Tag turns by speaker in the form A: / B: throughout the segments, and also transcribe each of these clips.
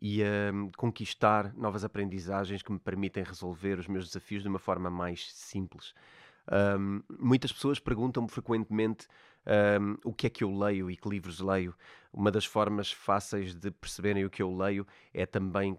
A: e a hum, conquistar novas aprendizagens que me permitem resolver os meus desafios de uma forma mais simples. Um, muitas pessoas perguntam-me frequentemente um, o que é que eu leio e que livros leio. Uma das formas fáceis de perceberem o que eu leio é também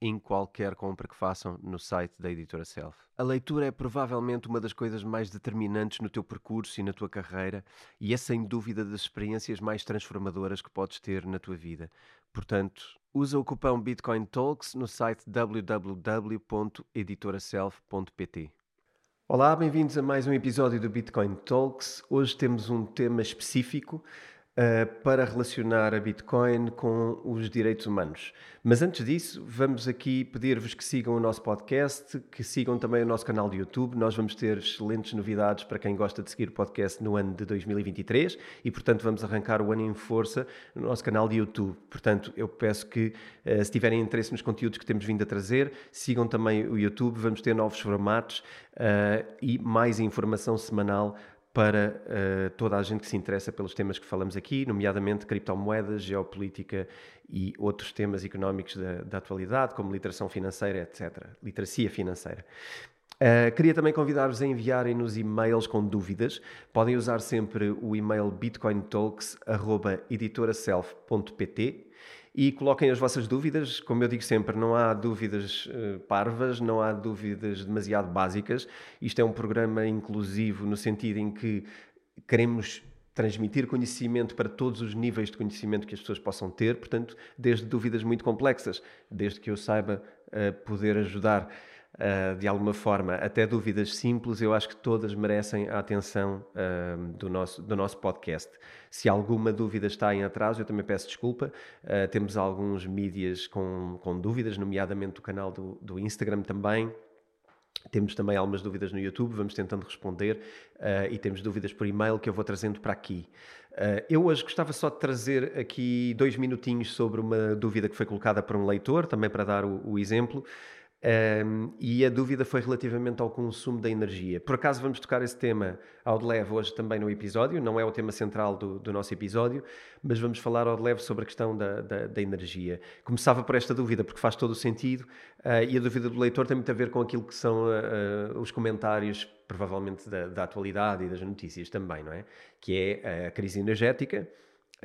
A: em qualquer compra que façam no site da editora Self. A leitura é provavelmente uma das coisas mais determinantes no teu percurso e na tua carreira, e é sem dúvida das experiências mais transformadoras que podes ter na tua vida. Portanto, usa o cupom Bitcoin Talks no site www.editoraself.pt. Olá, bem-vindos a mais um episódio do Bitcoin Talks. Hoje temos um tema específico uh, para relacionar a Bitcoin com os direitos humanos. Mas antes disso, vamos aqui pedir-vos que sigam o nosso podcast, que sigam também o nosso canal de YouTube. Nós vamos ter excelentes novidades para quem gosta de seguir o podcast no ano de 2023 e, portanto, vamos arrancar o ano em força no nosso canal de YouTube. Portanto, eu peço que, uh, se tiverem interesse nos conteúdos que temos vindo a trazer, sigam também o YouTube. Vamos ter novos formatos uh, e mais informação semanal para uh, toda a gente que se interessa pelos temas que falamos aqui, nomeadamente criptomoedas, geopolítica e outros temas económicos da, da atualidade, como literação financeira, etc. Literacia financeira. Uh, queria também convidar-vos a enviarem-nos e-mails com dúvidas. Podem usar sempre o e-mail bitcointalks.editoraself.pt e coloquem as vossas dúvidas. Como eu digo sempre, não há dúvidas uh, parvas, não há dúvidas demasiado básicas. Isto é um programa inclusivo no sentido em que queremos transmitir conhecimento para todos os níveis de conhecimento que as pessoas possam ter, portanto, desde dúvidas muito complexas, desde que eu saiba uh, poder ajudar uh, de alguma forma, até dúvidas simples, eu acho que todas merecem a atenção uh, do, nosso, do nosso podcast. Se alguma dúvida está em atraso, eu também peço desculpa. Uh, temos alguns mídias com, com dúvidas, nomeadamente o canal do, do Instagram também. Temos também algumas dúvidas no YouTube, vamos tentando responder uh, e temos dúvidas por e-mail que eu vou trazendo para aqui. Uh, eu hoje gostava só de trazer aqui dois minutinhos sobre uma dúvida que foi colocada por um leitor, também para dar o, o exemplo. Um, e a dúvida foi relativamente ao consumo da energia. Por acaso vamos tocar esse tema ao de leve hoje também no episódio, não é o tema central do, do nosso episódio, mas vamos falar ao de leve sobre a questão da, da, da energia. Começava por esta dúvida, porque faz todo o sentido, uh, e a dúvida do leitor tem muito a ver com aquilo que são uh, os comentários, provavelmente da, da atualidade e das notícias também, não é? Que é a crise energética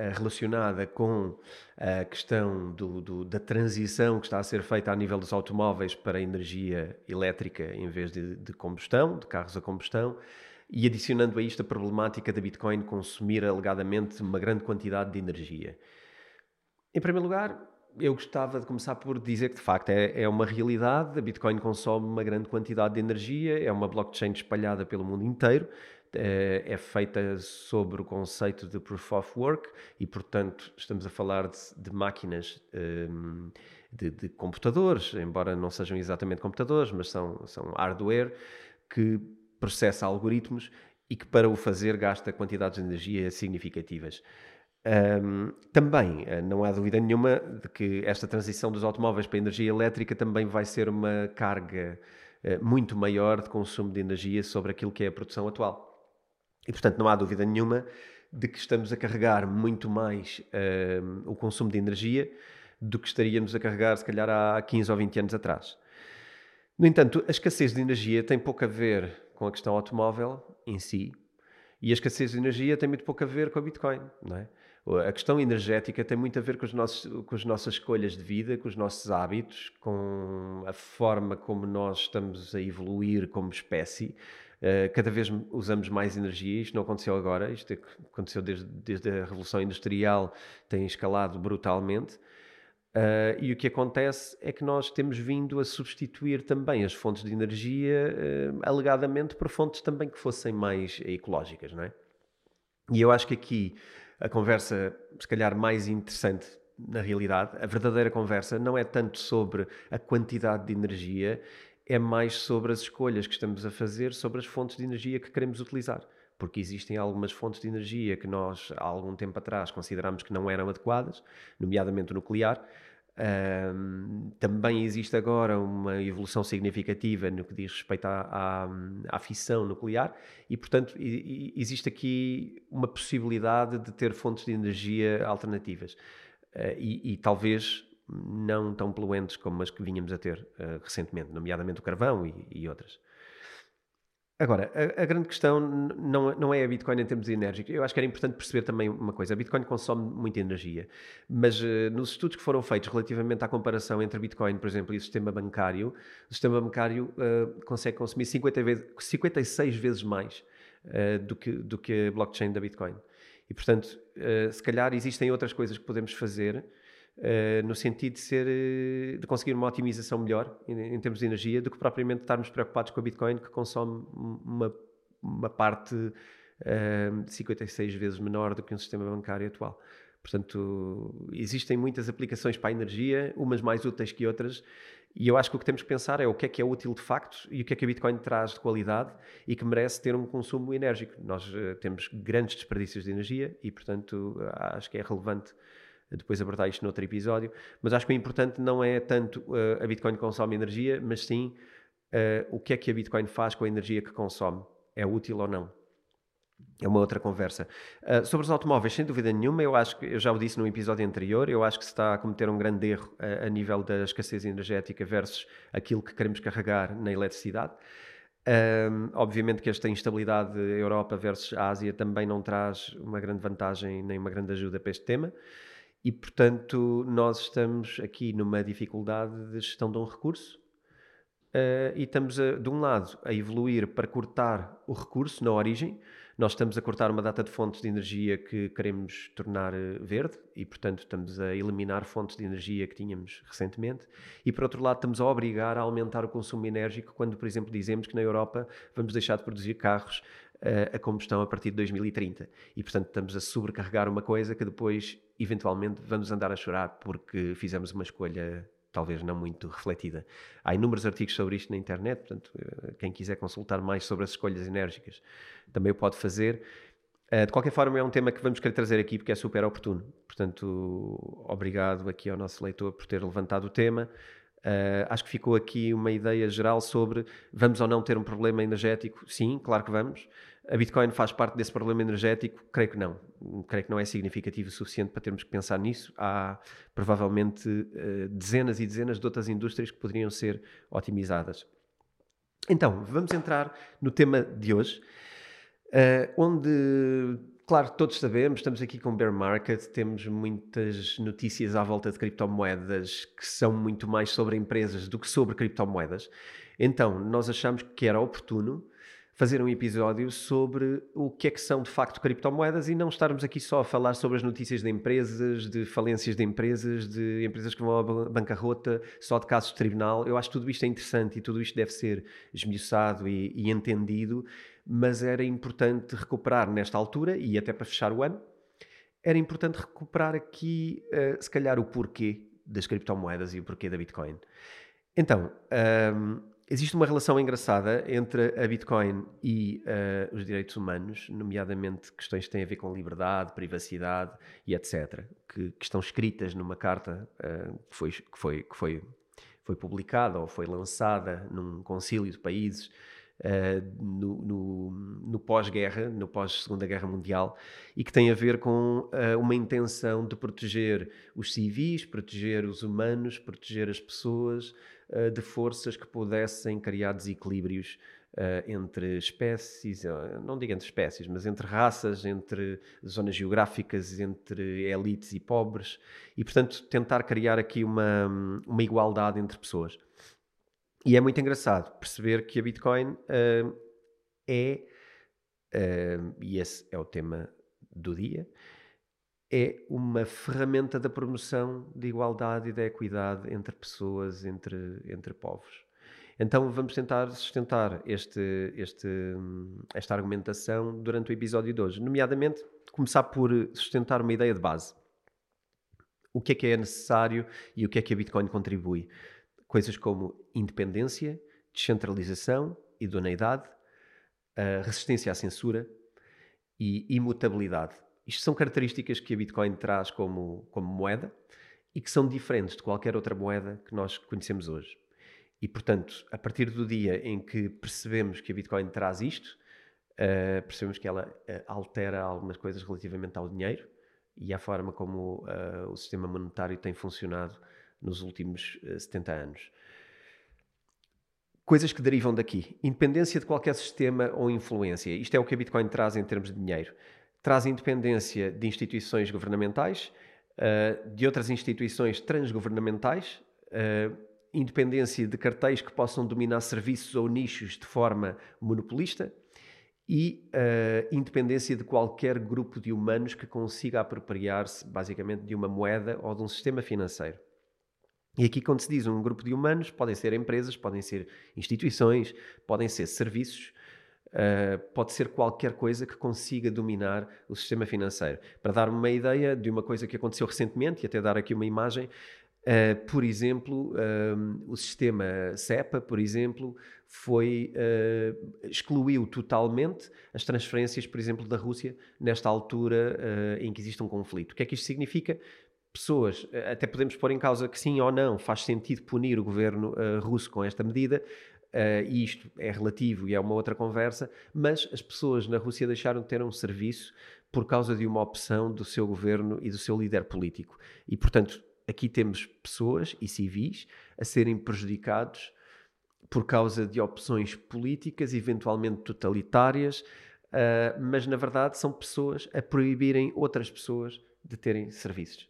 A: relacionada com a questão do, do, da transição que está a ser feita a nível dos automóveis para energia elétrica em vez de, de combustão, de carros a combustão, e adicionando a isto a problemática da Bitcoin consumir alegadamente uma grande quantidade de energia. Em primeiro lugar, eu gostava de começar por dizer que de facto é, é uma realidade, a Bitcoin consome uma grande quantidade de energia, é uma blockchain espalhada pelo mundo inteiro, é, é feita sobre o conceito de Proof of Work e, portanto, estamos a falar de, de máquinas um, de, de, computadores, embora não sejam exatamente computadores, mas são, são hardware que processa algoritmos e que, para o fazer, gasta quantidades de energia significativas. Um, também eh, não há dúvida nenhuma de que esta transição dos automóveis para a energia elétrica também vai ser uma carga uh, muito maior de consumo de energia sobre aquilo que é a produção atual. E, portanto, não há dúvida nenhuma de que estamos a carregar muito mais uh, o consumo de energia do que estaríamos a carregar, se calhar, há 15 ou 20 anos atrás. No entanto, a escassez de energia tem pouco a ver com a questão automóvel em si e a escassez de energia tem muito pouco a ver com a Bitcoin, não é? A questão energética tem muito a ver com, os nossos, com as nossas escolhas de vida, com os nossos hábitos, com a forma como nós estamos a evoluir como espécie. Uh, cada vez usamos mais energia, isto não aconteceu agora, isto aconteceu desde, desde a Revolução Industrial, tem escalado brutalmente. Uh, e o que acontece é que nós temos vindo a substituir também as fontes de energia, uh, alegadamente por fontes também que fossem mais ecológicas, não é? E eu acho que aqui a conversa, se calhar, mais interessante na realidade, a verdadeira conversa não é tanto sobre a quantidade de energia, é mais sobre as escolhas que estamos a fazer sobre as fontes de energia que queremos utilizar. Porque existem algumas fontes de energia que nós, há algum tempo atrás, considerámos que não eram adequadas, nomeadamente o nuclear, um, também existe agora uma evolução significativa no que diz respeito à, à, à fissão nuclear e, portanto, e, e existe aqui uma possibilidade de ter fontes de energia alternativas uh, e, e, talvez não tão poluentes como as que vínhamos a ter uh, recentemente, nomeadamente o carvão e outras. Agora, a, a, grande questão não, não é a Bitcoin em termos enérgicos. Eu acho que era importante perceber também uma coisa. A Bitcoin consome muita energia, mas uh, nos estudos que foram feitos relativamente à comparação entre Bitcoin, por exemplo, e o sistema bancário, o sistema bancário uh, consegue consumir 50 vezes, 56 vezes mais uh, do, que, do que a blockchain da Bitcoin. E, portanto, se calhar existem outras coisas que podemos fazer Uh, no sentido de, ser, eh, de conseguir uma otimização melhor em, em, termos de energia do que propriamente estarmos preocupados com a Bitcoin, que consome uma, uma parte uh, 56 vezes menor do que um sistema bancário atual. Portanto, existem muitas aplicações para a energia, umas mais úteis que outras, e eu acho que o que temos que pensar é o que é que é útil de facto e o que é que a Bitcoin traz de qualidade e que merece ter um consumo enérgico. Nós temos grandes desperdícios de energia e, portanto, acho que é relevante depois abordar isto noutro episódio, mas acho que o importante não é tanto uh, a Bitcoin consome energia, mas sim uh, o que é que a Bitcoin faz com a energia que consome. É útil ou não? É uma outra conversa. Uh, sobre os automóveis, sem dúvida nenhuma, eu acho que, eu já o disse no episódio anterior, eu acho que se está a cometer um grande erro a, a nível da escassez energética versus aquilo que queremos carregar na eletricidade. Um, obviamente que esta instabilidade Europa versus Ásia também não traz uma grande vantagem nem uma grande ajuda para este tema. E, portanto, nós estamos aqui numa dificuldade de gestão de um recurso uh, e estamos, a, de um lado, a evoluir para cortar o recurso na origem. Nós estamos a cortar uma data de fontes de energia que queremos tornar eh, verde e, portanto, estamos a eliminar fontes de energia que tínhamos recentemente. E, por outro lado, estamos a obrigar a aumentar o consumo enérgico quando, por exemplo, dizemos que na Europa vamos deixar de produzir carros uh, a combustão a partir de 2030. E, portanto, estamos a sobrecarregar uma coisa que depois eventualmente vamos andar a chorar porque fizemos uma escolha talvez não muito refletida. Há inúmeros artigos sobre isto na internet, portanto, eh, quem quiser consultar mais sobre as escolhas enérgicas também o pode fazer. Eh, de qualquer forma, é um tema que vamos querer trazer aqui porque é super oportuno. Portanto, obrigado aqui ao nosso leitor por ter levantado o tema. Uh, acho que ficou aqui uma ideia geral sobre vamos ou não ter um problema energético. Sim, claro que vamos. A Bitcoin faz parte desse problema energético? Creio que não. Creio que não é significativo o suficiente para termos que pensar nisso. Há provavelmente uh, dezenas e dezenas de outras indústrias que poderiam ser otimizadas. Então, vamos entrar no tema de hoje, uh, onde, claro, todos sabemos, estamos aqui com bear market, temos muitas notícias à volta de criptomoedas que são muito mais sobre empresas do que sobre criptomoedas. Então, nós achamos que era oportuno fazer um episódio sobre o que é que são de facto criptomoedas e não estarmos aqui só a falar sobre as notícias de empresas, de falências de empresas, de empresas que vão à bancarrota, só de casos de tribunal. Eu acho que tudo isto é interessante e tudo isto deve ser esmiuçado e, e entendido, mas era importante recuperar nesta altura e até para fechar o ano, era importante recuperar aqui, uh, se calhar, o porquê das criptomoedas e o porquê da Bitcoin. Então, um, Existe uma relação engraçada entre a Bitcoin e uh, os direitos humanos, nomeadamente questões que têm a ver com liberdade, privacidade e etc., que, que estão escritas numa carta uh, que, foi, que, foi, que foi, foi publicada ou foi lançada num concílio de países Uh, no, pós-guerra, no pós-Segunda Guerra Mundial, e que tem a ver com uh, uma intenção de proteger os civis, proteger os humanos, proteger as pessoas, uh, de forças que pudessem criar desequilíbrios uh, entre espécies, não digo entre espécies, mas entre raças, entre zonas geográficas, entre elites e pobres, e portanto tentar criar aqui uma, uma igualdade entre pessoas. E é muito engraçado perceber que a Bitcoin é, e esse é o tema do dia, é uma ferramenta da promoção de igualdade e da equidade entre pessoas, entre, entre povos. Então vamos tentar sustentar este, este, esta argumentação durante o episódio de hoje, nomeadamente começar por sustentar uma ideia de base. O que é que é necessário e o que é que a Bitcoin contribui? Coisas como independência, descentralização, idoneidade, resistência à censura e imutabilidade isto são características que a Bitcoin traz como, como moeda e que são diferentes de qualquer outra moeda que nós conhecemos hoje. E, portanto, a partir do dia em que percebemos que a Bitcoin traz isto, uh, percebemos que ela uh, altera algumas coisas relativamente ao dinheiro e à forma como uh, o sistema monetário tem funcionado nos últimos 70 anos. Coisas que derivam daqui. Independência de qualquer sistema ou influência. Isto é o que a Bitcoin traz em termos de dinheiro traz independência de instituições governamentais, uh, de outras instituições transgovernamentais, uh, independência de cartéis que possam dominar serviços ou nichos de forma monopolista e uh, independência de qualquer grupo de humanos que consiga apropriar-se, basicamente, de uma moeda ou de um sistema financeiro. E aqui, quando se diz um grupo de humanos, podem ser empresas, podem ser instituições, podem ser serviços, Uh, pode ser qualquer coisa que consiga dominar o sistema financeiro. Para dar uma ideia de uma coisa que aconteceu recentemente, e até dar aqui uma imagem, uh, por exemplo, uh, o sistema CEPA, por exemplo, foi, excluiu totalmente as transferências, por exemplo, da Rússia, nesta altura em que existe um conflito. O que é que isto significa? pessoas, até podemos pôr em causa que sim ou não faz sentido punir o governo uh, russo com esta medida, Uh, e isto é relativo e é uma outra conversa, mas as pessoas na Rússia deixaram de ter um serviço por causa de uma opção do seu governo e do seu líder político. E, portanto, aqui temos pessoas e civis a serem prejudicados por causa de opções políticas, eventualmente totalitárias, uh, mas na verdade são pessoas a proibirem outras pessoas de terem serviços.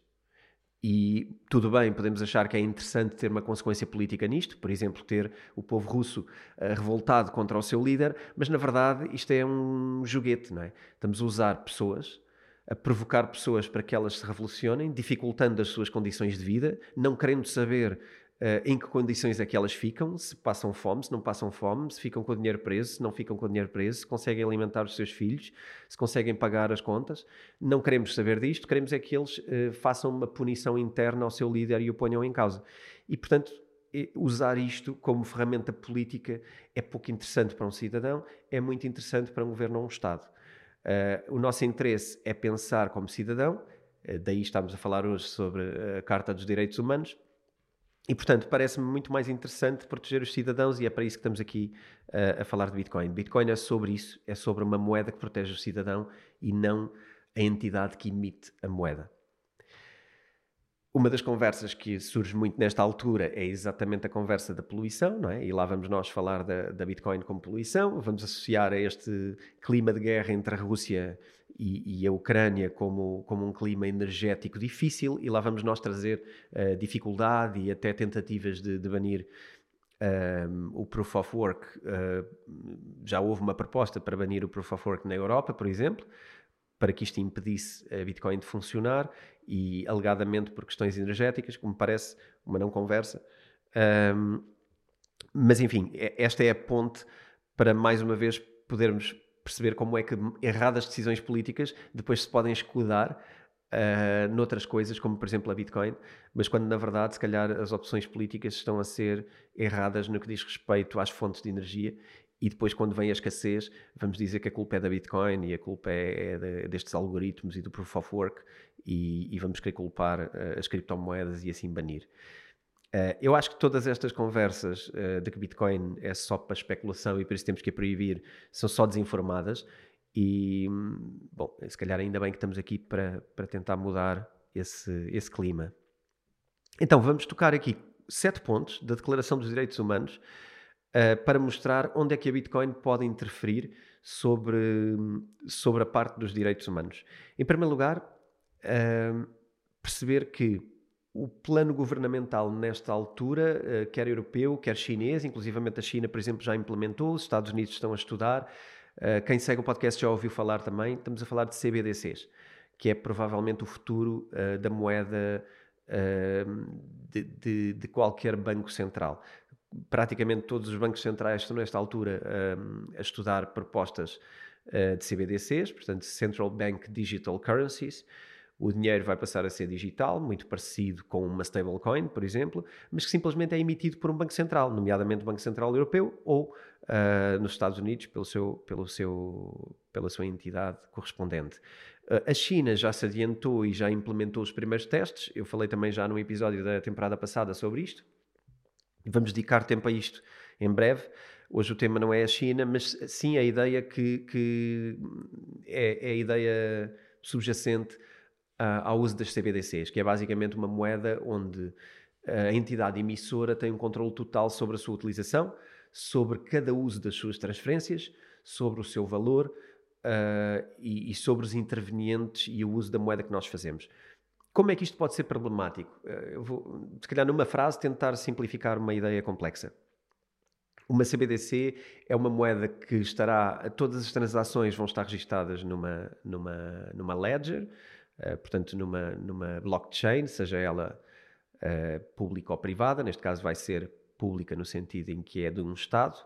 A: E tudo bem, podemos achar que é interessante ter uma consequência política nisto, por exemplo, ter o povo russo uh, revoltado contra o seu líder, mas na verdade isto é um joguete, não é? Estamos a usar pessoas, a provocar pessoas para que elas se revolucionem, dificultando as suas condições de vida, não querendo saber Uh, em que condições é que elas ficam, se passam fome, se não passam fome, se ficam com o dinheiro preso, se não ficam com o dinheiro preso, se conseguem alimentar os seus filhos, se conseguem pagar as contas. Não queremos saber disto, queremos é que eles uh, façam uma punição interna ao seu líder e o ponham em causa. E, portanto, usar isto como ferramenta política é pouco interessante para um cidadão, é muito interessante para um governo ou um Estado. Uh, o nosso interesse é pensar como cidadão, daí estamos a falar hoje sobre a Carta dos Direitos Humanos, e, portanto, parece-me muito mais interessante proteger os cidadãos e é para isso que estamos aqui uh, a falar de Bitcoin. Bitcoin é sobre isso, é sobre uma moeda que protege o cidadão e não a entidade que emite a moeda. Uma das conversas que surge muito nesta altura é exatamente a conversa da poluição, não é? E lá vamos nós falar da, da Bitcoin como poluição, vamos associar a este clima de guerra entre a Rússia e, e, a Ucrânia como, como um clima energético difícil, e lá vamos nós trazer uh, dificuldade e até tentativas de, de banir ehm, o Proof of Work. Uh, já houve uma proposta para banir o Proof of Work na Europa, por exemplo, para que isto impedisse a Bitcoin de funcionar e alegadamente por questões energéticas, como parece uma não conversa. Um, ehm, mas enfim, esta é a ponte para mais uma vez podermos perceber como é que erradas decisões políticas depois se podem escudar uh, noutras coisas, como por exemplo a Bitcoin, mas quando na verdade, se calhar, as opções políticas estão a ser erradas no que diz respeito às fontes de energia. E depois, quando vem a escassez, vamos dizer que a culpa é da Bitcoin e a culpa é, é de, destes algoritmos e do Proof of Work, e, e vamos querer culpar uh, as criptomoedas e assim banir. Uh, eu acho que todas estas conversas uh, de que Bitcoin é só para especulação e por isso temos que a proibir são só desinformadas e, bom, se calhar ainda bem que estamos aqui para, para tentar mudar esse, esse clima. Então, vamos tocar aqui sete pontos da Declaração dos Direitos Humanos uh, para mostrar onde é que a Bitcoin pode interferir sobre, sobre a parte dos direitos humanos. Em primeiro lugar, perceber que o plano governamental nesta altura, uh, quer europeu, quer chinês, inclusivamente a China, por exemplo, já implementou, os Estados Unidos estão a estudar, uh, quem segue o podcast já ouviu falar também, estamos a falar de CBDCs, que é provavelmente o futuro uh, da moeda de, de, de, qualquer banco central. Praticamente todos os bancos centrais estão nesta altura a estudar propostas de CBDCs, portanto Central Bank Digital Currencies, o dinheiro vai passar a ser digital, muito parecido com uma stablecoin, por exemplo, mas que simplesmente é emitido por um banco central, nomeadamente o Banco Central Europeu ou uh, nos Estados Unidos pelo seu, pelo seu, pela sua entidade correspondente. Uh, a China já se adiantou e já implementou os primeiros testes. Eu falei também já no episódio da temporada passada sobre isto. Vamos dedicar tempo a isto em breve. Hoje o tema não é a China, mas sim a ideia que, que é, é a ideia subjacente uh, ao uso das CBDCs, que é basicamente uma moeda onde a entidade emissora tem um controle total sobre a sua utilização, sobre cada uso das suas transferências, sobre o seu valor uh, e, e, sobre os intervenientes e o uso da moeda que nós fazemos. Como é que isto pode ser problemático? Uh, eu vou, se calhar, numa frase, tentar simplificar uma ideia complexa. Uma CBDC é uma moeda que estará, todas as transações vão estar registadas numa, numa, numa ledger, eh, portanto, numa, numa blockchain, seja ela uh, pública ou privada, neste caso vai ser pública no sentido em que é de um Estado,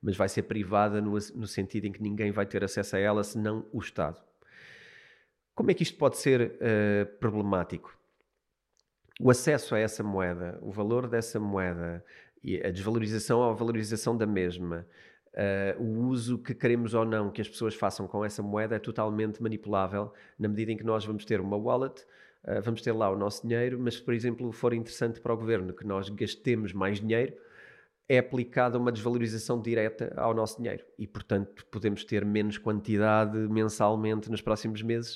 A: mas vai ser privada no, no sentido em que ninguém vai ter acesso a ela senão o Estado. Como é que isto pode ser uh, problemático? O acesso a essa moeda, o valor dessa moeda e a desvalorização ou a valorização da mesma, Uh, o uso que queremos ou não que as pessoas façam com essa moeda é totalmente manipulável, na medida em que nós vamos ter uma wallet, uh, vamos ter lá o nosso dinheiro, mas se, por exemplo, for interessante para o governo que nós gastemos mais dinheiro, é aplicada uma desvalorização direta ao nosso dinheiro e, portanto, podemos ter menos quantidade mensalmente nos próximos meses.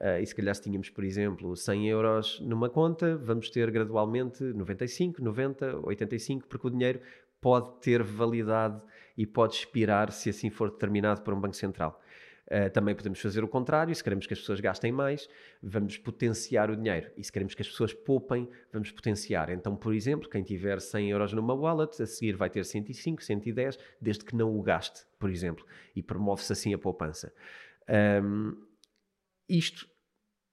A: Uh, e se calhar se tínhamos, por exemplo, 100 euros numa conta, vamos ter gradualmente 95, 90, 85, porque o dinheiro pode ter validade e pode expirar se assim for determinado por um Banco Central. Uh, também podemos fazer o contrário, se queremos que as pessoas gastem mais, vamos potenciar o dinheiro. E se queremos que as pessoas poupem, vamos potenciar. Então, por exemplo, quem tiver 100 euros numa wallet, a seguir vai ter 105, 110, desde que não o gaste, por exemplo. E promove-se assim a poupança. Um, isto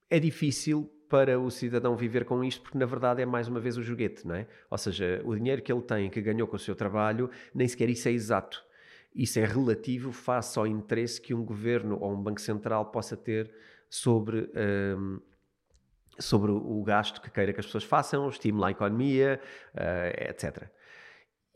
A: é difícil para o cidadão viver com isto, porque na verdade é mais uma vez o joguete, não é? Ou seja, o dinheiro que ele tem, que ganhou com o seu trabalho, nem sequer isso é exato. Isso é relativo face ao interesse que um governo ou um banco central possa ter sobre, um, sobre o gasto que queira que as pessoas façam, estimula a economia, uh, etc.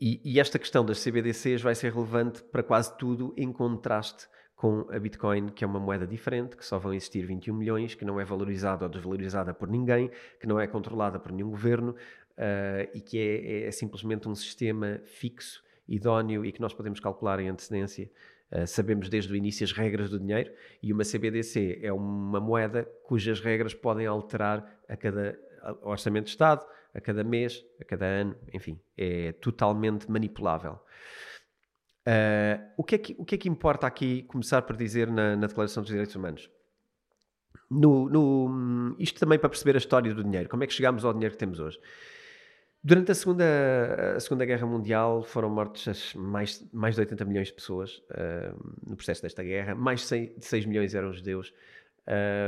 A: E, e esta questão das CBDCs vai ser relevante para quase tudo em contraste com a Bitcoin, que é uma moeda diferente, que só vão existir 21 milhões, que não é valorizada ou desvalorizada por ninguém, que não é controlada por nenhum governo uh, e que é, é, simplesmente um sistema fixo, idóneo e que nós podemos calcular em antecedência. Uh, sabemos desde o início as regras do dinheiro e uma CBDC é uma moeda cujas regras podem alterar a cada orçamento de Estado, a cada mês, a cada ano, enfim, é totalmente manipulável. Uh, o, que é que, o que é que importa aqui começar por dizer na, na Declaração dos Direitos Humanos? No, no, isto também para perceber a história do dinheiro, como é que chegámos ao dinheiro que temos hoje. Durante a Segunda, a segunda Guerra Mundial foram mortos mais, mais de 80 milhões de pessoas uh, no processo desta guerra, mais de 6 milhões eram judeus.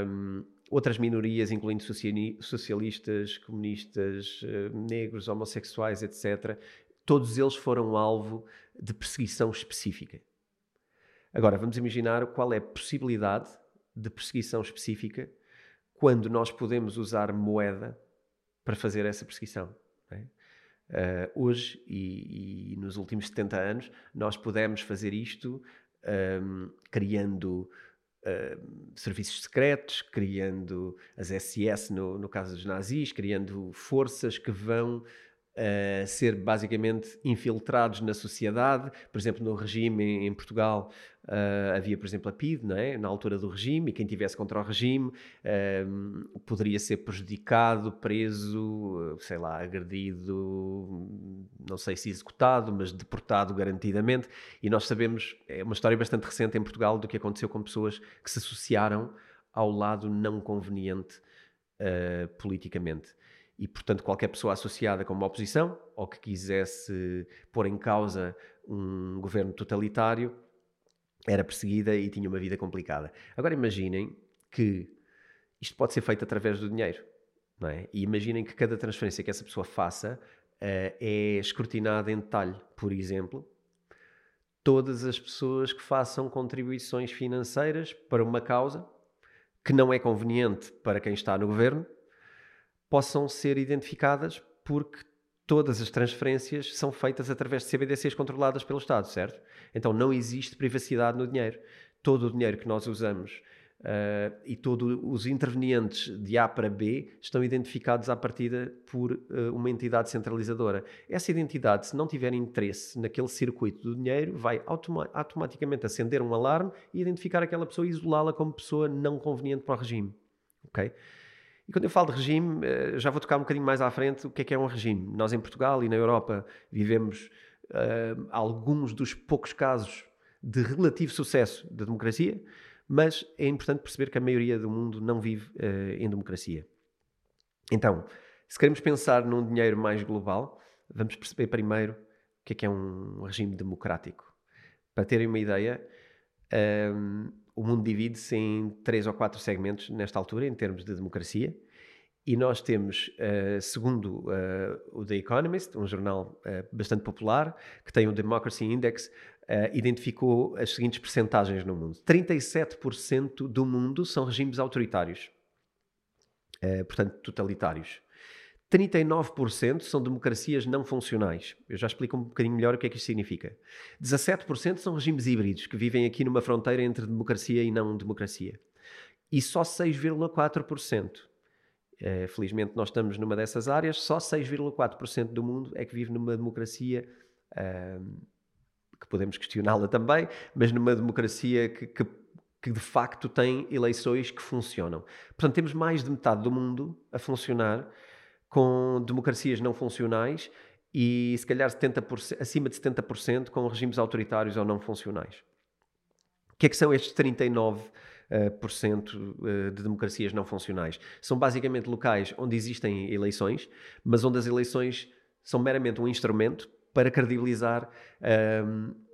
A: Um, outras minorias, incluindo socialistas, comunistas, negros, homossexuais, etc., todos eles foram alvo de perseguição específica. Agora, vamos imaginar qual é a possibilidade de perseguição específica quando nós podemos usar moeda para fazer essa perseguição. É? Uh, hoje e, e, nos últimos 70 anos, nós pudemos fazer isto um, criando uh, serviços secretos, criando as SS no, no caso dos nazis, criando forças que vão uh, ser basicamente infiltrados na sociedade. Por exemplo, no regime em, em Portugal uh, havia, por exemplo, a PID, não é? na altura do regime, e quem tivesse contra o regime uh, poderia ser prejudicado, preso, sei lá, agredido, não sei se executado, mas deportado garantidamente. E nós sabemos, é uma história bastante recente em Portugal do que aconteceu com pessoas que se associaram ao lado não conveniente politicamente e, portanto, qualquer pessoa associada com uma oposição ou que quisesse pôr em causa um governo totalitário era perseguida e tinha uma vida complicada. Agora imaginem que isto pode ser feito através do dinheiro, não é? E imaginem que cada transferência que essa pessoa faça uh, é escrutinada em detalhe. Por exemplo, todas as pessoas que façam contribuições financeiras para uma causa que não é conveniente para quem está no governo possam ser identificadas porque todas as transferências são feitas através de CBDCs controladas pelo Estado, certo? Então não existe privacidade no dinheiro. Todo o dinheiro que nós usamos uh, e todos os intervenientes de A para B estão identificados à partida por uh, uma entidade centralizadora. Essa identidade, se não tiver interesse naquele circuito do dinheiro, vai automa automaticamente acender um alarme e identificar aquela pessoa e isolá-la como pessoa não conveniente para o regime. ok? E quando eu falo de regime, eh, já vou tocar um bocadinho mais à frente o que é que é um regime. Nós em Portugal e na Europa vivemos uh, alguns dos poucos casos de relativo sucesso da democracia, mas é importante perceber que a maioria do mundo não vive uh, em democracia. Então, se queremos pensar num dinheiro mais global, vamos perceber primeiro o que é que é um regime democrático. Para terem uma ideia, um, o mundo divide-se em três ou quatro segmentos nesta altura, em termos de democracia. E nós temos, uh, segundo uh, o The Economist, um jornal uh, bastante popular, que tem o Democracy Index, identificou as seguintes percentagens no mundo. 37% do mundo são regimes autoritários, portanto, totalitários. 39% são democracias não funcionais. Eu já explico um bocadinho melhor o que é que isto significa. 17% são regimes híbridos, que vivem aqui numa fronteira entre democracia e não democracia. E só 6,4%. É, felizmente nós estamos numa dessas áreas, só 6,4% do mundo é que vive numa democracia que podemos questioná-la também, mas numa democracia que, que, que, de facto tem eleições que funcionam. Portanto, temos mais de metade do mundo a funcionar com democracias não funcionais e se calhar 70%, acima de 70% com regimes autoritários ou não funcionais. O que é que são estes 39%? Uh, por cento, uh, de democracias não funcionais. São basicamente locais onde existem eleições, mas onde as eleições são meramente um instrumento para credibilizar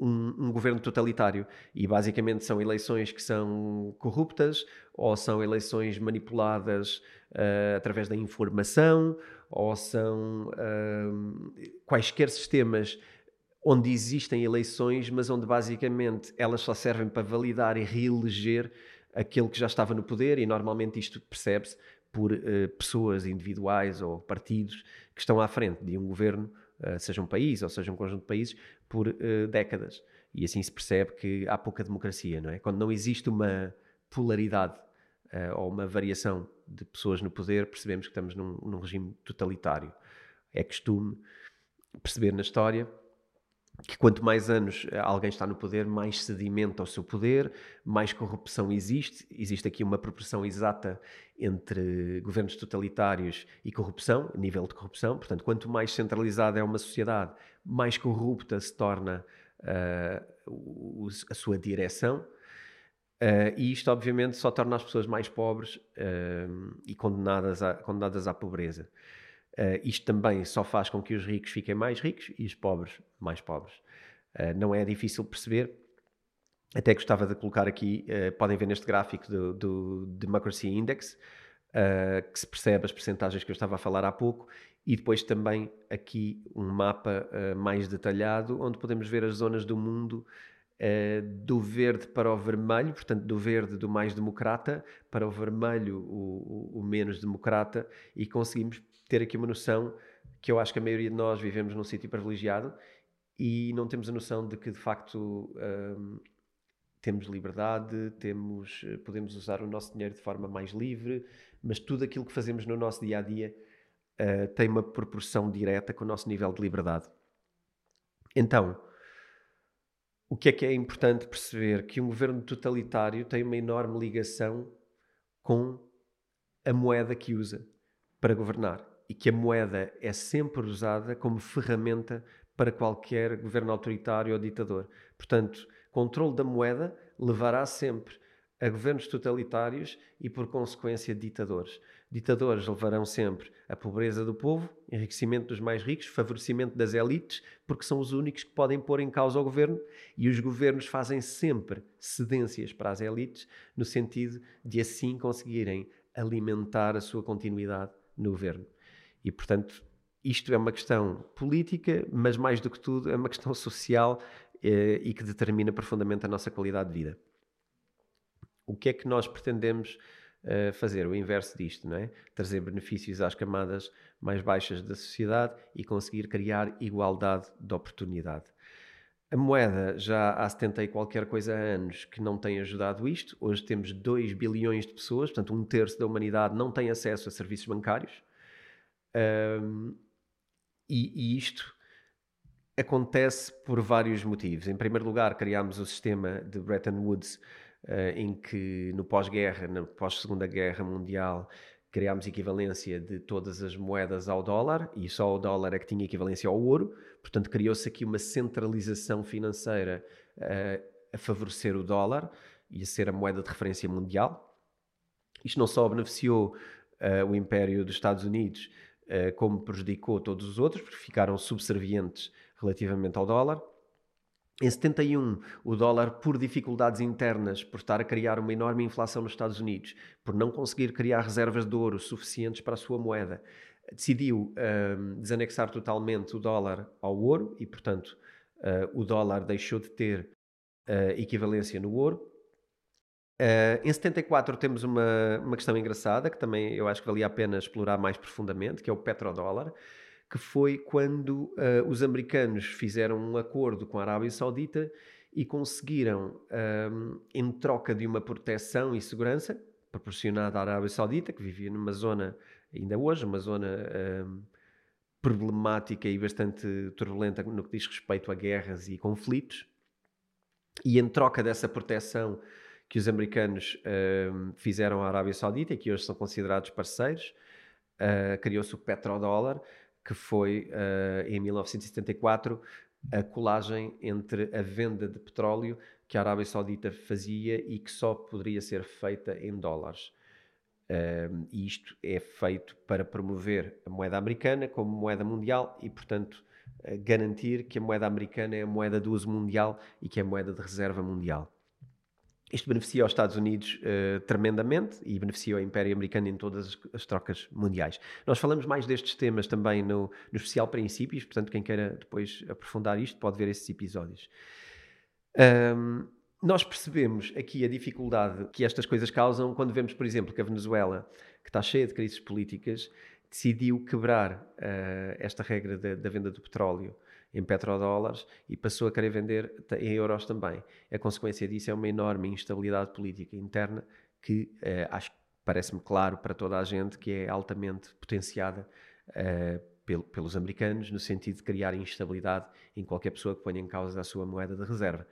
A: um, um, governo totalitário. E basicamente são eleições que são corruptas ou são eleições manipuladas uh, através da informação ou são quaisquer sistemas onde existem eleições, mas onde basicamente elas só servem para validar e reeleger aquele que já estava no poder, e normalmente isto percebe-se por uh, pessoas individuais ou partidos que estão à frente de um governo seja um país ou seja um conjunto de países, por uh, décadas. E assim se percebe que há pouca democracia, não é? Quando não existe uma polaridade uh, ou uma variação de pessoas no poder, percebemos que estamos num, num regime totalitário. É costume perceber na história que quanto mais anos eh, alguém está no poder, mais sedimenta o seu poder, mais corrupção existe. Existe aqui uma proporção exata entre governos totalitários e corrupção, nível de corrupção. Portanto, quanto mais centralizada é uma sociedade, mais corrupta se torna uh, a sua direção. Uh, e isto, obviamente, só torna as pessoas mais pobres uh, e condenadas, a, condenadas à pobreza. Uh, isto também só faz com que os ricos fiquem mais ricos e os pobres mais pobres. Uh, não é difícil perceber. Até gostava de colocar aqui, uh, podem ver neste gráfico do, do Democracy Index, que se percebe as percentagens que eu estava a falar há pouco, e depois também aqui um mapa mais detalhado, onde podemos ver as zonas do mundo do verde para o vermelho, portanto, do verde do mais democrata para o vermelho o, o, o menos democrata, e conseguimos ter aqui uma noção que eu acho que a maioria de nós vivemos num sítio privilegiado e não temos a noção de que de facto um, temos liberdade, temos, podemos usar o nosso dinheiro de forma mais livre, mas tudo aquilo que fazemos no nosso dia a dia uh, tem uma proporção direta com o nosso nível de liberdade. Então, o que é que é importante perceber? Que um governo totalitário tem uma enorme ligação com a moeda que usa para governar e que a moeda é sempre usada como ferramenta para qualquer governo autoritário ou ditador. Portanto, controle da moeda levará sempre a governos totalitários e, por consequência, ditadores. Ditadores levarão sempre a pobreza do povo, enriquecimento dos mais ricos, favorecimento das elites, porque são os únicos que podem pôr em causa o governo, e os governos fazem sempre cedências para as elites, no sentido de assim conseguirem alimentar a sua continuidade no governo. E, portanto, isto é uma questão política, mas mais do que tudo é uma questão social eh, e que determina profundamente a nossa qualidade de vida. O que é que nós pretendemos uh, fazer? O inverso disto, não é? Trazer benefícios às camadas mais baixas da sociedade e conseguir criar igualdade de oportunidade. A moeda já há 70 e qualquer coisa há anos que não tem ajudado isto. Hoje temos 2 bilhões de pessoas, portanto, um terço da humanidade não tem acesso a serviços bancários. Um, e, e, isto acontece por vários motivos. Em primeiro lugar, criámos o sistema de Bretton Woods, uh, em que no pós-guerra, na pós-segunda guerra mundial, criámos equivalência de todas as moedas ao dólar e só o dólar é que tinha equivalência ao ouro. Portanto, criou-se aqui uma centralização financeira uh, a favorecer o dólar e a ser a moeda de referência mundial. Isto não só beneficiou uh, o Império dos Estados Unidos, uh, como prejudicou todos os outros, porque ficaram subservientes relativamente ao dólar. Em 71, o dólar, por dificuldades internas, por estar a criar uma enorme inflação nos Estados Unidos, por não conseguir criar reservas de ouro suficientes para a sua moeda, decidiu uh, desanexar totalmente o dólar ao ouro e, portanto, uh, o dólar deixou de ter uh, equivalência no ouro. Em 74 temos uma, uma questão engraçada que também eu acho que valia a pena explorar mais profundamente, que é o petrodólar que foi quando uh, os americanos fizeram um acordo com a Arábia Saudita e conseguiram, um, em troca de uma proteção e segurança proporcionada à Arábia Saudita, que vivia numa zona, ainda hoje, uma zona um, problemática e bastante turbulenta no que diz respeito a guerras e conflitos, e em troca dessa proteção que os americanos um, fizeram à Arábia Saudita e que hoje são considerados parceiros, uh, criou-se o petrodólar, que foi uh, em 1974 a colagem entre a venda de petróleo que a Arábia Saudita fazia e que só poderia ser feita em dólares. Uh, e isto é feito para promover a moeda americana como moeda mundial e, portanto, garantir que a moeda americana é a moeda de uso mundial e que é a moeda de reserva mundial. Isto beneficia os Estados Unidos uh, tremendamente e beneficia o Império Americano em todas as, as, trocas mundiais. Nós falamos mais destes temas também no, no especial Princípios, portanto, quem queira depois aprofundar isto pode ver esses episódios. Um, nós percebemos aqui a dificuldade que estas coisas causam quando vemos, por exemplo, que a Venezuela, que está cheia de crises políticas, decidiu quebrar uh, esta regra da, da venda do petróleo em petrodólares e passou a querer vender em euros também. A consequência disso é uma enorme instabilidade política interna que uh, acho parece-me claro para toda a gente que é altamente potenciada uh, pel pelos americanos no sentido de criar instabilidade em qualquer pessoa que ponha em causa a sua moeda de reserva.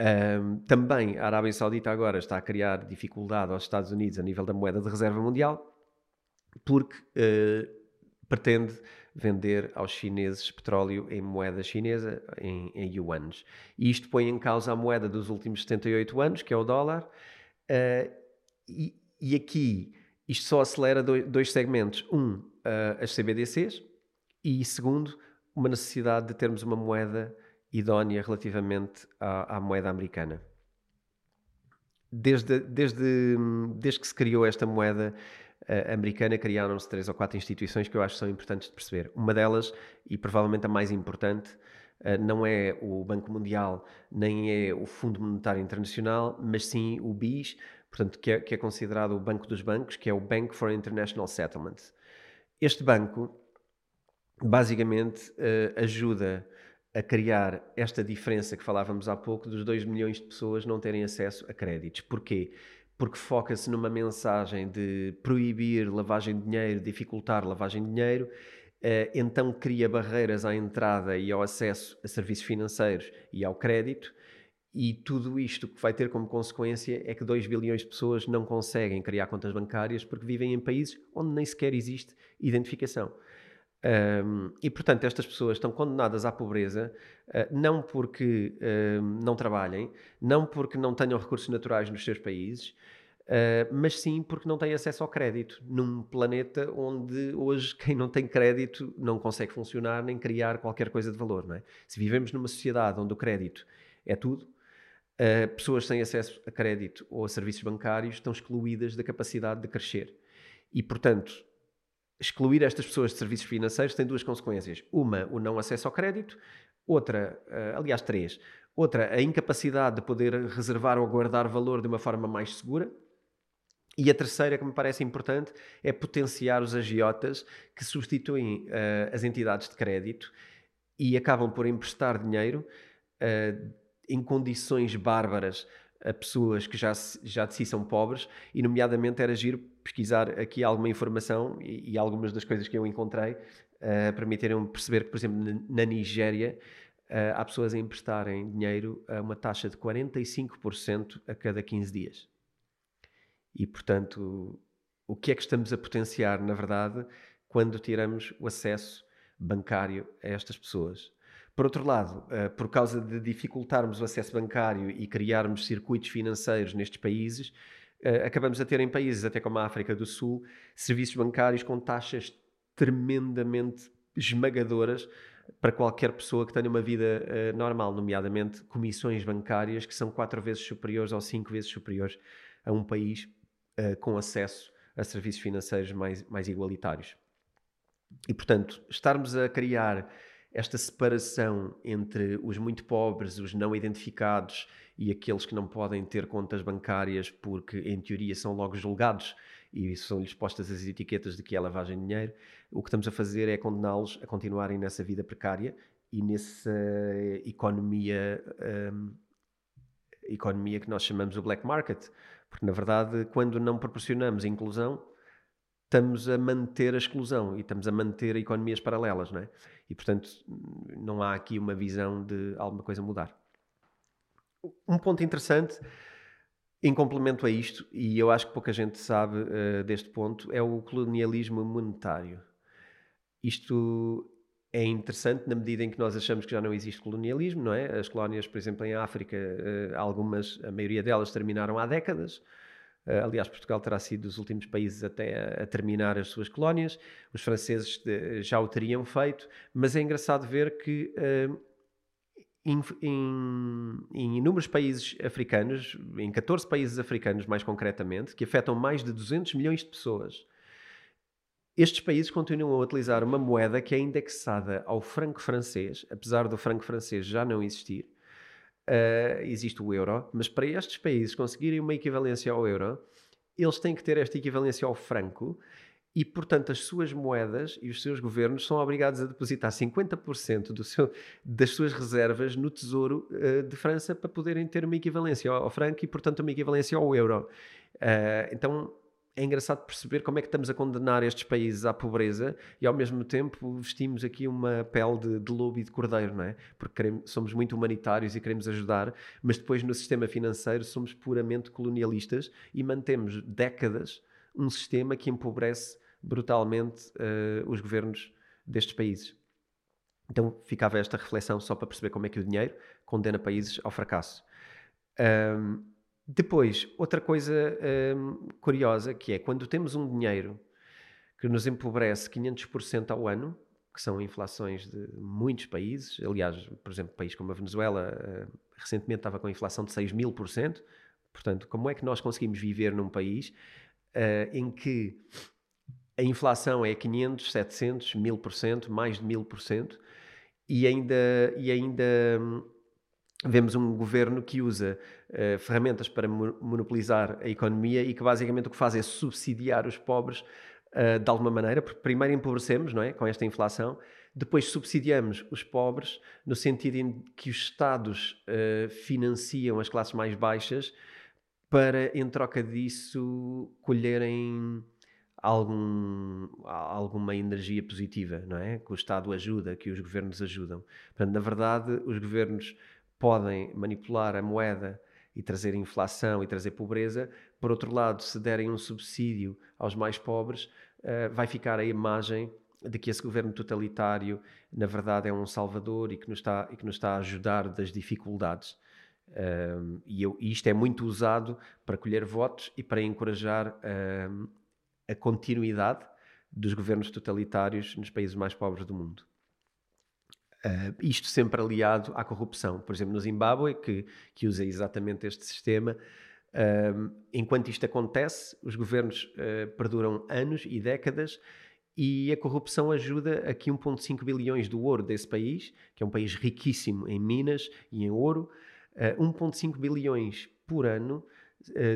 A: Um, também a Arábia Saudita agora está a criar dificuldade aos Estados Unidos a nível da moeda de reserva mundial, porque uh, pretende vender aos chineses petróleo em moeda chinesa, em, em yuans. E isto põe em causa a moeda dos últimos 78 anos, que é o dólar, uh, e, e, aqui isto só acelera dois, dois segmentos. Um, uh, as CBDCs, e segundo, uma necessidade de termos uma moeda idónea relativamente à, à moeda americana. Desde, desde, desde que se criou esta moeda, americana criaram-se três ou quatro instituições que eu acho que são importantes de perceber. Uma delas, e provavelmente a mais importante, uh, não é o Banco Mundial, nem é o Fundo Monetário Internacional, mas sim o BIS, portanto, que é, que é considerado o banco dos bancos, que é o Bank for International Settlement. Este banco, basicamente, uh, ajuda a criar esta diferença que falávamos há pouco dos 2 milhões de pessoas não terem acesso a créditos. Porquê? Porque foca-se numa mensagem de proibir lavagem de dinheiro, dificultar lavagem de dinheiro, uh, então cria barreiras à entrada e ao acesso a serviços financeiros e ao crédito, e tudo isto que vai ter como consequência é que 2 bilhões de pessoas não conseguem criar contas bancárias porque vivem em países onde nem sequer existe identificação. Um, e, portanto, estas pessoas estão condenadas à pobreza, uh, não porque uh, não trabalhem, não porque não tenham recursos naturais nos seus países, uh, mas sim porque não têm acesso ao crédito, num planeta onde hoje quem não tem crédito não consegue funcionar nem criar qualquer coisa de valor. Não é? Se vivemos numa sociedade onde o crédito é tudo, pessoas sem acesso a crédito ou a serviços bancários estão excluídas da capacidade de crescer. E, portanto, excluir estas pessoas de serviços financeiros tem duas consequências. Uma, o não acesso ao crédito. Outra, uh, aliás, três. Outra, a incapacidade de poder reservar ou guardar valor de uma forma mais segura. E a terceira, que me parece importante, é potenciar os agiotas que substituem uh, as entidades de crédito e acabam por emprestar dinheiro uh, em condições bárbaras a pessoas que já, já de si são pobres, e nomeadamente era giro pesquisar aqui alguma informação e, e algumas das coisas que eu encontrei uh, permitiram perceber que, por exemplo, na Nigéria uh, há pessoas a emprestarem dinheiro a uma taxa de 45% a cada 15 dias. E, portanto, o que é que estamos a potenciar, na verdade, quando tiramos o acesso bancário a estas pessoas? Por outro lado, uh, por causa de dificultarmos o acesso bancário e criarmos circuitos financeiros nestes países, uh, acabamos a ter em países, até como a África do Sul, serviços bancários com taxas tremendamente esmagadoras para qualquer pessoa que tenha uma vida uh, normal, nomeadamente comissões bancárias que são quatro vezes superiores ou cinco vezes superiores a um país com acesso a serviços financeiros mais, mais igualitários. E, portanto, estarmos a criar esta separação entre os muito pobres, os não identificados e aqueles que não podem ter contas bancárias porque, em teoria, são logo julgados e são-lhes postas as etiquetas de que é lavagem de dinheiro, o que estamos a fazer é condená-los a continuarem nessa vida precária e nessa economia, um, economia que nós chamamos o black market. Porque, na verdade, quando não proporcionamos inclusão, estamos a manter a exclusão e estamos a manter economias paralelas, não é? E, portanto, não há aqui uma visão de alguma coisa mudar. Um ponto interessante, em complemento a isto, e eu acho que pouca gente sabe uh, deste ponto, é o colonialismo monetário. Isto é interessante na medida em que nós achamos que já não existe colonialismo, não é? As colónias, por exemplo, em África, uh, algumas, a maioria delas terminaram há décadas. Uh, aliás, Portugal terá sido dos últimos países até a, terminar as suas colónias. Os franceses de, já o teriam feito, mas é engraçado ver que em, em, em, inúmeros países africanos, em 14 países africanos mais concretamente, que afetam mais de 200 milhões de pessoas, estes países continuam a utilizar uma moeda que é indexada ao franco francês, apesar do franco francês já não existir uh, existe o euro, mas para estes países conseguirem uma equivalência ao euro, eles têm que ter esta equivalência ao franco e, portanto, as suas moedas e os seus governos são obrigados a depositar 50% do seu, das suas reservas no Tesouro uh, de França para poderem ter uma equivalência ao, ao franco e, portanto, uma equivalência ao euro. Uh, então, é engraçado perceber como é que estamos a condenar estes países à pobreza e ao mesmo tempo vestimos aqui uma pele de, de lobo e de cordeiro, não é? Porque queremos, somos muito humanitários e queremos ajudar, mas depois no sistema financeiro somos puramente colonialistas e mantemos décadas um sistema que empobrece brutalmente uh, os governos destes países. Então ficava esta reflexão só para perceber como é que o dinheiro condena países ao fracasso. Um, depois, outra coisa hum, curiosa que é quando temos um dinheiro que nos empobrece 500% ao ano, que são inflações de muitos países, aliás, por exemplo, um país como a Venezuela uh, recentemente estava com inflação de 6 mil por cento, portanto, como é que nós conseguimos viver num país uh, em que a inflação é 500, 700, 1000 por cento, mais de 1000 por cento, e ainda, e ainda vemos um governo que usa uh, ferramentas para monopolizar a economia e que basicamente o que faz é subsidiar os pobres uh, de alguma maneira, porque primeiro empobrecemos, não é, com esta inflação, depois subsidiamos os pobres no sentido em que os Estados uh, financiam as classes mais baixas para, em troca disso, colherem algum, alguma energia positiva, não é? Que o Estado ajuda, que os governos ajudam. Portanto, na verdade, os governos podem manipular a moeda e trazer inflação e trazer pobreza. Por outro lado, se derem um subsídio aos mais pobres, uh, vai ficar a imagem de que esse governo totalitário, na verdade, é um salvador e que nos está, e que nos está a ajudar das dificuldades. Um, e, eu, e, isto é muito usado para colher votos e para encorajar um, a continuidade dos governos totalitários nos países mais pobres do mundo. Uh, isto sempre aliado à corrupção. Por exemplo, no Zimbábue, que, que usa exatamente este sistema, uh, enquanto isto acontece, os governos uh, perduram anos e décadas e a corrupção ajuda a que 1,5 bilhões do ouro desse país, que é um país riquíssimo em minas e em ouro, 1,5 bilhões por ano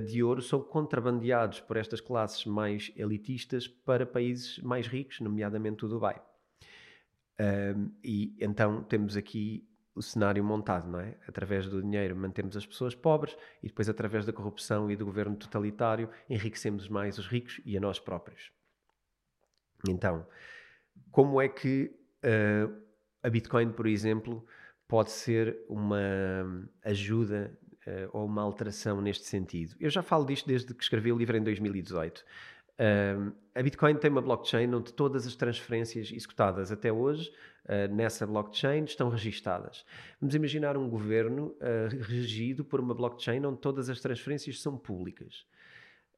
A: de ouro são contrabandeados por estas classes mais elitistas para países mais ricos, nomeadamente o Dubai. Um, e então temos aqui o cenário montado, não é? Através do dinheiro mantemos as pessoas pobres e depois, através da corrupção e do governo totalitário, enriquecemos mais os ricos e a nós próprios. Então, como é que uh, a Bitcoin, por exemplo, pode ser uma ajuda uh, ou uma alteração neste sentido? Eu já falo disto desde que escrevi o livro em 2018. A Bitcoin tem uma blockchain onde todas as transferências executadas até hoje uh, nessa blockchain estão registadas. Vamos imaginar um governo uh, regido por uma blockchain onde todas as transferências são públicas.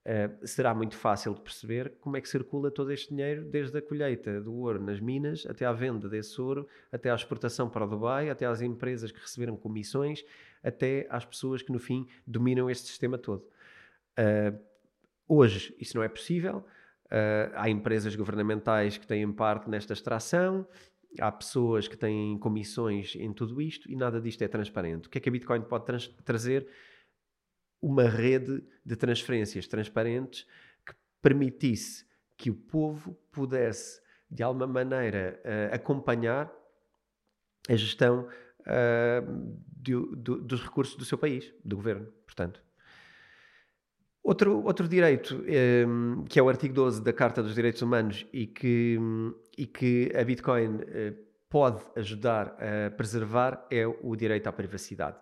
A: Uh, será muito fácil de perceber como é que circula todo este dinheiro, desde a colheita do ouro nas minas, até à venda desse ouro, até à exportação para o Dubai, até às empresas que receberam comissões, até às pessoas que no fim dominam este sistema todo. Uh, Hoje isso não é possível. Uh, há empresas governamentais que têm parte nesta extração, há pessoas que têm comissões em tudo isto e nada disto é transparente. O que é que a Bitcoin pode trazer? Uma rede de transferências transparentes que permitisse que o povo pudesse, de alguma maneira, uh, acompanhar a gestão uh, do, do, dos recursos do seu país, do governo, portanto. Outro, outro direito, ehm, que é o artigo 12 da Carta dos Direitos Humanos e que, e que a Bitcoin uh, pode ajudar a preservar, é o direito à privacidade.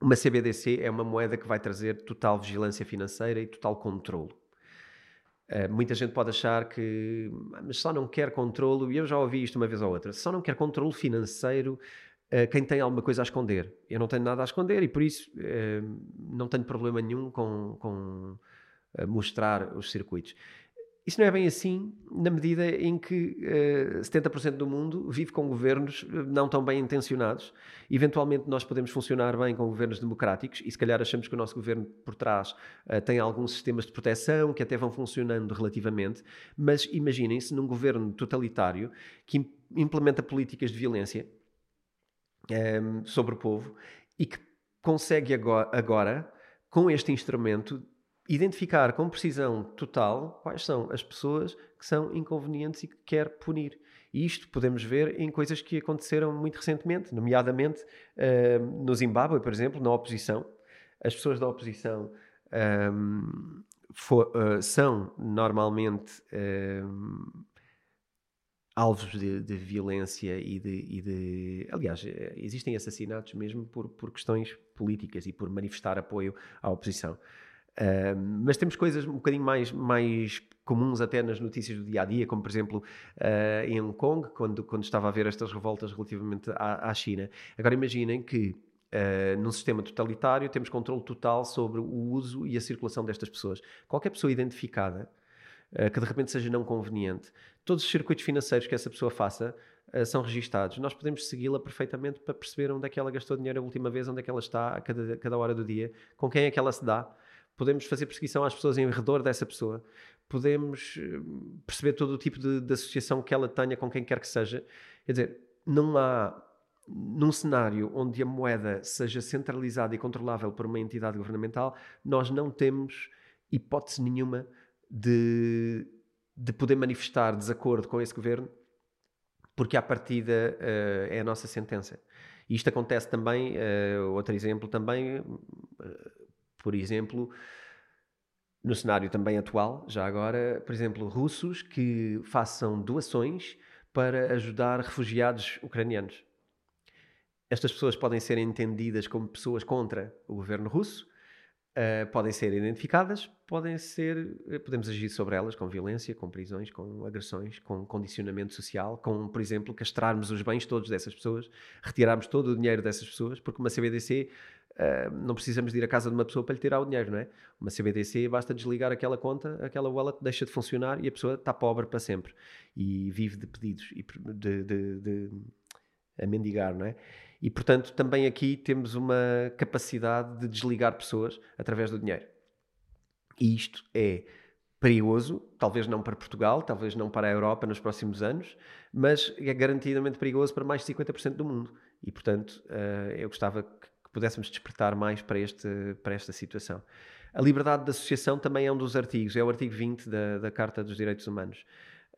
A: Uma CBDC é uma moeda que vai trazer total vigilância financeira e total controlo. Uh, muita gente pode achar que mas só não quer controlo, e eu já ouvi isto uma vez ou outra, só não quer controlo financeiro quem tem alguma coisa a esconder. Eu não tenho nada a esconder e por isso uh, não tenho problema nenhum com, com uh, mostrar os circuitos. Isso não é bem assim, na medida em que uh, 70% do mundo vive com governos não tão bem intencionados. Eventualmente, nós podemos funcionar bem com governos democráticos e, se calhar, achamos que o nosso governo por trás uh, tem alguns sistemas de proteção que até vão funcionando relativamente. Mas imaginem-se num governo totalitário que implementa políticas de violência um, ehm, sobre o povo e que consegue agora, agora, com este instrumento, identificar com precisão total quais são as pessoas que são inconvenientes e que quer punir. E isto podemos ver em coisas que aconteceram muito recentemente, nomeadamente uh, no Zimbábue, por exemplo, na oposição. As pessoas da oposição um, ehm, for, uh, são normalmente alvos de, de violência e de, e de, Aliás, eh, existem assassinatos mesmo por, por questões políticas e por manifestar apoio à oposição. Uh, mas temos coisas um bocadinho mais, mais comuns até nas notícias do dia a dia, como por exemplo uh, em Hong Kong, quando, quando estava a ver estas revoltas relativamente à, à China. Agora imaginem que uh, num sistema totalitário temos controle total sobre o uso e a circulação destas pessoas. Qualquer pessoa identificada que de repente seja não conveniente todos os circuitos financeiros que essa pessoa faça uh, são registados. Nós podemos segui-la perfeitamente para perceber onde é que ela gastou dinheiro a última vez, onde é que ela está a cada, cada hora do dia, com quem é que ela se dá. Podemos fazer perseguição às pessoas em redor dessa pessoa. Podemos eh, perceber todo o tipo de, de associação que ela tenha com quem quer que seja. Quer dizer, não há num cenário onde a moeda seja centralizada e controlável por uma entidade governamental, nós não temos hipótese nenhuma de de poder manifestar desacordo com esse governo, porque à partida uh, é a nossa sentença. E isto acontece também, uh, outro exemplo também, uh, Por exemplo, no cenário também atual, já agora, por exemplo, russos que façam doações para ajudar refugiados ucranianos. Estas pessoas podem ser entendidas como pessoas contra o governo russo, uh, podem ser identificadas, podem ser, eh, podemos agir sobre elas com violência, com prisões, com agressões, com condicionamento social, com, por exemplo, castrarmos os bens todos dessas pessoas, retirarmos todo o dinheiro dessas pessoas, porque uma CBDC Uh, não precisamos de ir à casa de uma pessoa para lhe tirar o dinheiro, não é? Uma CBDC basta desligar aquela conta, aquela wallet deixa de funcionar e a pessoa está pobre para sempre e vive de pedidos e de, de, de, a mendigar, não é? E portanto, também aqui temos uma capacidade de desligar pessoas através do dinheiro. E isto é perigoso, talvez não para Portugal, talvez não para a Europa nos próximos anos, mas é garantidamente perigoso para mais de 50% do mundo. E portanto, uh, eu gostava que pudéssemos despertar mais para, este, para esta situação. A liberdade de associação também é um dos artigos, é o artigo 20 da, da Carta dos Direitos Humanos.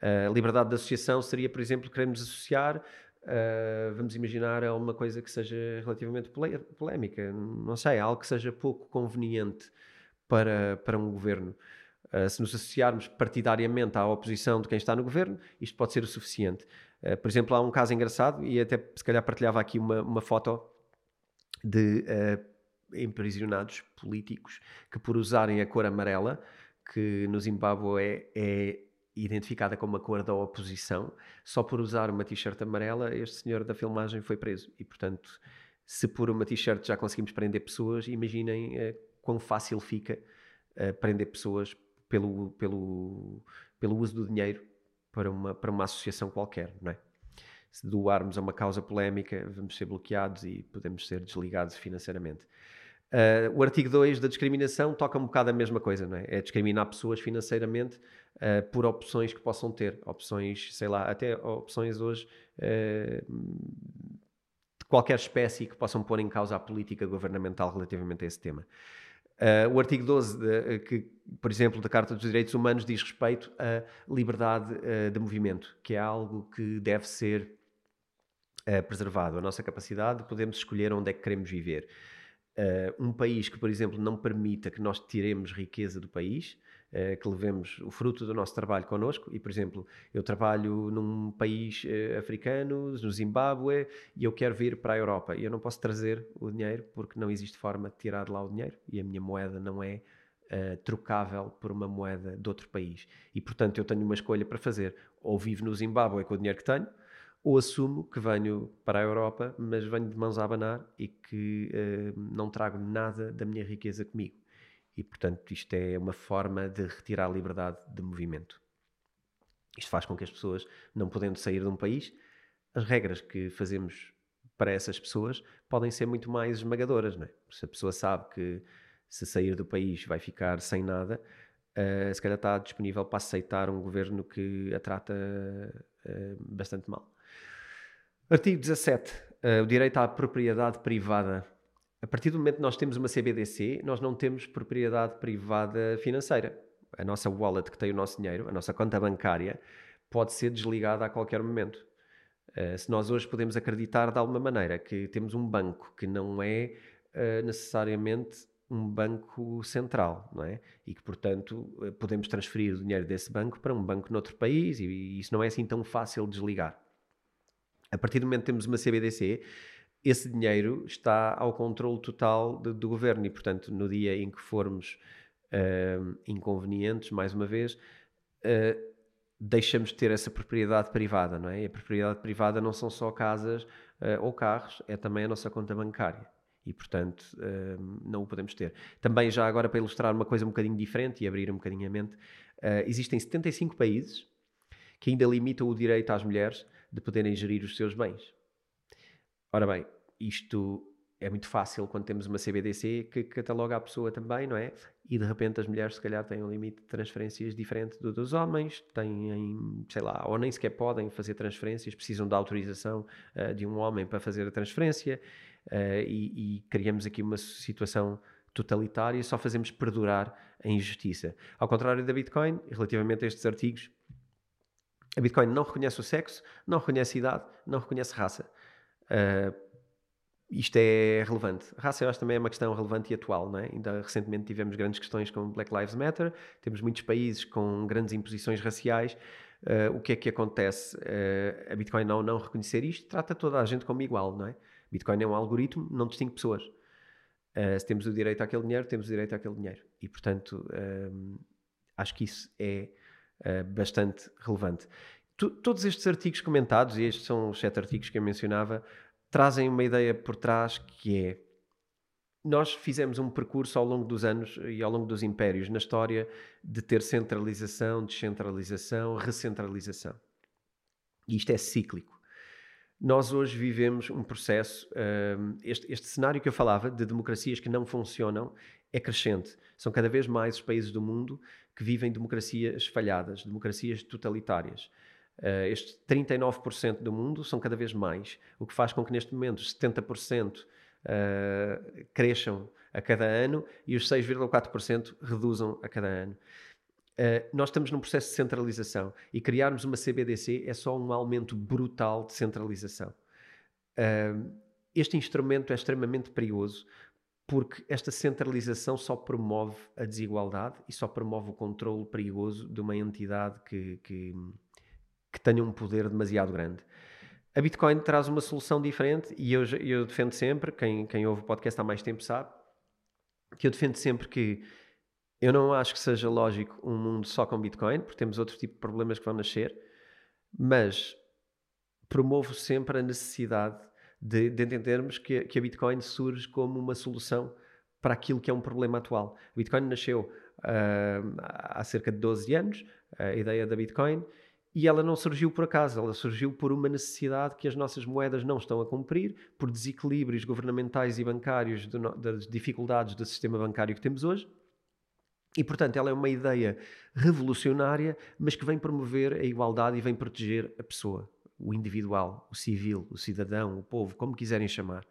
A: A liberdade de associação seria, por exemplo, queremos associar, uh, vamos imaginar, a uma coisa que seja relativamente polémica, não sei, algo que seja pouco conveniente para, para um governo. Uh, se nos associarmos partidariamente à oposição de quem está no governo, isto pode ser o suficiente. Uh, por exemplo, há um caso engraçado, e até se calhar partilhava aqui uma, uma foto de emprisionados políticos que, por usarem a cor amarela, que no Zimbábue é, é identificada como a cor da oposição, só por usar uma t-shirt amarela, este senhor da filmagem foi preso. E, portanto, se por uma t-shirt já conseguimos prender pessoas, imaginem uh, quão fácil fica uh, prender pessoas pelo, pelo, pelo uso do dinheiro para uma, para uma associação qualquer, não é? se doarmos a uma causa polémica, vamos ser bloqueados e podemos ser desligados financeiramente. Uh, o artigo 2 da discriminação toca um bocado a mesma coisa, não é? É discriminar pessoas financeiramente uh, por opções que possam ter. Opções, sei lá, até opções hoje uh, de qualquer espécie que possam pôr em causa a política governamental relativamente a esse tema. o artigo 12, de, que, por exemplo, da Carta dos Direitos Humanos diz respeito à liberdade de movimento, que é algo que deve ser uh, preservado a nossa capacidade, podemos escolher onde é que queremos viver. Uh, um país que, por exemplo, não permita que nós tiremos riqueza do país, uh, que levemos o fruto do nosso trabalho connosco. E, por exemplo, eu trabalho num país uh, africano, no Zimbábue, e eu quero vir para a Europa. E eu não posso trazer o dinheiro porque não existe forma de tirar de lá o dinheiro e a minha moeda não é trocável por uma moeda de outro país. E, portanto, eu tenho uma escolha para fazer. Ou vivo no Zimbábue com o dinheiro que tenho, ou assumo que venho para a Europa, mas venho de mãos a abanar e que uh, não trago nada da minha riqueza comigo. E, portanto, isto é uma forma de retirar a liberdade de movimento. Isto faz com que as pessoas, não podendo sair de um país, as regras que fazemos para essas pessoas podem ser muito mais esmagadoras. Não é? Se a pessoa sabe que se sair do país vai ficar sem nada, uh, se calhar está disponível para aceitar um governo que a trata uh, bastante mal. Artigo 17. Uh, eh, o direito à propriedade privada. A partir do momento que nós temos uma CBDC, nós não temos propriedade privada financeira. A nossa wallet que tem o nosso dinheiro, a nossa conta bancária, pode ser desligada a qualquer momento. Uh, se nós hoje podemos acreditar de alguma maneira que temos um banco que não é uh, necessariamente um banco central, não é? E que, portanto, podemos transferir o dinheiro desse banco para um banco noutro país e, e isso não é assim tão fácil de desligar. A partir do momento que temos uma CBDC, esse dinheiro está ao controle total de, do governo e, portanto, no dia em que formos uh, inconvenientes, mais uma vez, uh, deixamos de ter essa propriedade privada, não é? E a propriedade privada não são só casas uh, ou carros, é também a nossa conta bancária. E, portanto, não o podemos ter. Também, já agora, para ilustrar uma coisa um bocadinho diferente e abrir um bocadinho a mente, existem 75 países que ainda limitam o direito às mulheres de poderem gerir os seus bens. Ora bem, isto é muito fácil quando temos uma CBDC que cataloga a pessoa também, não é? E de repente as mulheres, se calhar, têm um limite de transferências diferente do dos homens, têm, sei lá, ou nem sequer podem fazer transferências, precisam da autorização uh, de um homem para fazer a transferência uh, e, e criamos aqui uma situação totalitária, só fazemos perdurar a injustiça. Ao contrário da Bitcoin, relativamente a estes artigos, a Bitcoin não reconhece o sexo, não reconhece idade, não reconhece raça. Uh, isto é relevante. Raça, eu acho, também é uma questão relevante e atual. Não é? Ainda recentemente tivemos grandes questões com Black Lives Matter, temos muitos países com grandes imposições raciais. Uh, o que é que acontece? Uh, a Bitcoin, não não reconhecer isto, trata toda a gente como igual. Não é? Bitcoin é um algoritmo, não distingue pessoas. Uh, se temos o direito àquele dinheiro, temos o direito àquele dinheiro. E, portanto, acho que isso é bastante relevante. todos estes artigos comentados, e estes são os sete artigos que eu mencionava, trazem uma ideia por trás que é nós fizemos um percurso ao longo dos anos e ao longo dos impérios na história de ter centralização, descentralização, recentralização. E isto é cíclico. Nós hoje vivemos um processo, hum, este, este cenário que eu falava de democracias que não funcionam é crescente. São cada vez mais os países do mundo que vivem democracias falhadas, democracias totalitárias. Uh, estes 39% do mundo são cada vez mais, o que faz com que neste momento 70% uh, eh, cresçam a cada ano e os 6,4% reduzam a cada ano. Uh, nós estamos num processo de centralização e criarmos uma CBDC é só um aumento brutal de centralização. este instrumento é extremamente perigoso porque esta centralização só promove a desigualdade e só promove o controle perigoso de uma entidade que, que que tenham um poder demasiado grande. A Bitcoin traz uma solução diferente e eu, eu defendo sempre, quem, quem ouve o podcast há mais tempo sabe, que eu defendo sempre que eu não acho que seja lógico um mundo só com Bitcoin, porque temos outro tipo de problemas que vão nascer, mas promovo sempre a necessidade de, de entendermos que, que, a Bitcoin surge como uma solução para aquilo que é um problema atual. A Bitcoin nasceu uh, há cerca de 12 anos, a ideia da Bitcoin, e ela não surgiu por acaso, ela surgiu por uma necessidade que as nossas moedas não estão a cumprir, por desequilíbrios governamentais e bancários, das dificuldades do sistema bancário que temos hoje. E, portanto, ela é uma ideia revolucionária, mas que vem promover a igualdade e vem proteger a pessoa, o individual, o civil, o cidadão, o povo, como quiserem chamar.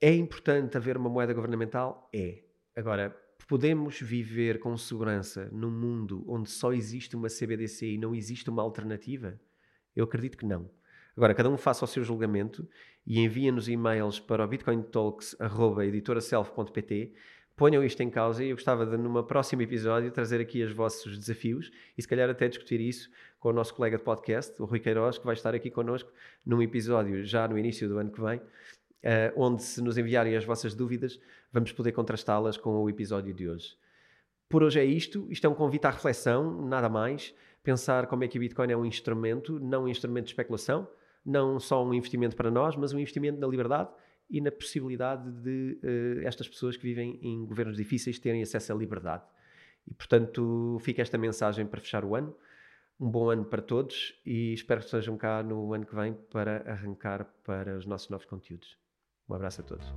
A: É importante haver uma moeda governamental? É. Agora, Podemos viver com segurança num mundo onde só existe uma CBDC e não existe uma alternativa? Eu acredito que não. Agora, cada um faça o seu julgamento e envia-nos e-mails para o bitcointalks.editoraself.pt ponham isto em causa e eu gostava de, numa próximo episódio, trazer aqui os vossos desafios e se calhar até discutir isso com o nosso colega de podcast, o Rui Queiroz, que vai estar aqui connosco num episódio já no início do ano que vem, uh, onde se nos enviarem as vossas dúvidas, vamos poder contrastá-las com o episódio de hoje. Por hoje é isto, isto é um convite à reflexão, nada mais. Pensar como é que o Bitcoin é um instrumento, não um instrumento de especulação, não só um investimento para nós, mas um investimento na liberdade e na possibilidade de uh, estas pessoas que vivem em governos difíceis terem acesso à liberdade. E portanto, fica esta mensagem para fechar o ano. Um bom ano para todos e espero que estejam cá no ano que vem para arrancar para os nossos novos conteúdos. Um abraço a todos.